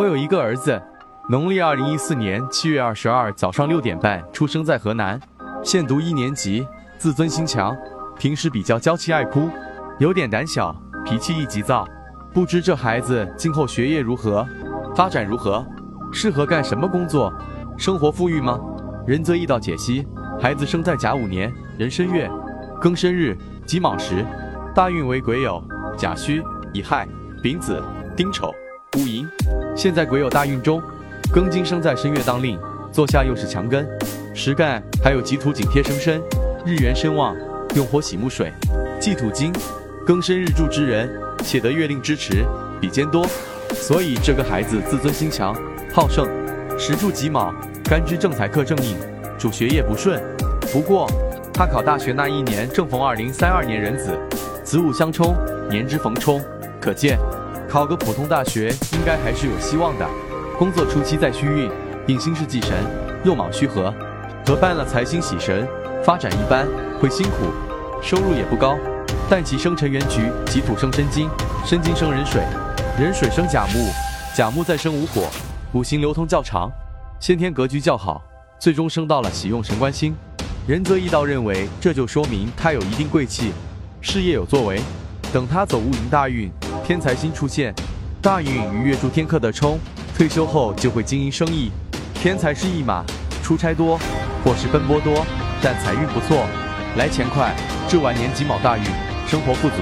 我有一个儿子，农历二零一四年七月二十二早上六点半出生在河南，现读一年级，自尊心强，平时比较娇气爱哭，有点胆小，脾气易急躁。不知这孩子今后学业如何，发展如何，适合干什么工作，生活富裕吗？仁泽易道解析：孩子生在甲午年壬申月，庚申日己卯时，大运为癸酉、甲戌、乙亥、丙子、丁丑、戊寅。现在癸酉大运中，庚金生在申月当令，坐下又是强根，实干还有己土紧贴生身，日元身旺，用火喜木水，忌土金。庚申日柱之人，且得月令支持，比肩多，所以这个孩子自尊心强，好胜。时柱己卯，干支正财克正印，主学业不顺。不过他考大学那一年正逢二零三二年壬子，子午相冲，年之逢冲，可见考个普通大学应该还是有希望的。工作初期在虚运，印星是忌神，又卯戌合，合办了财星喜神，发展一般，会辛苦，收入也不高。但其生辰元局己土生申金，申金生壬水，壬水生甲木，甲木再生无火，五行流通较长，先天格局较好，最终升到了喜用神官星。仁泽义道认为，这就说明他有一定贵气，事业有作为。等他走戊寅大运，天才星出现，大运与月柱天克的冲，退休后就会经营生意。天才是一马，出差多，或是奔波多，但财运不错，来钱快。这晚年己卯大运。生活富足。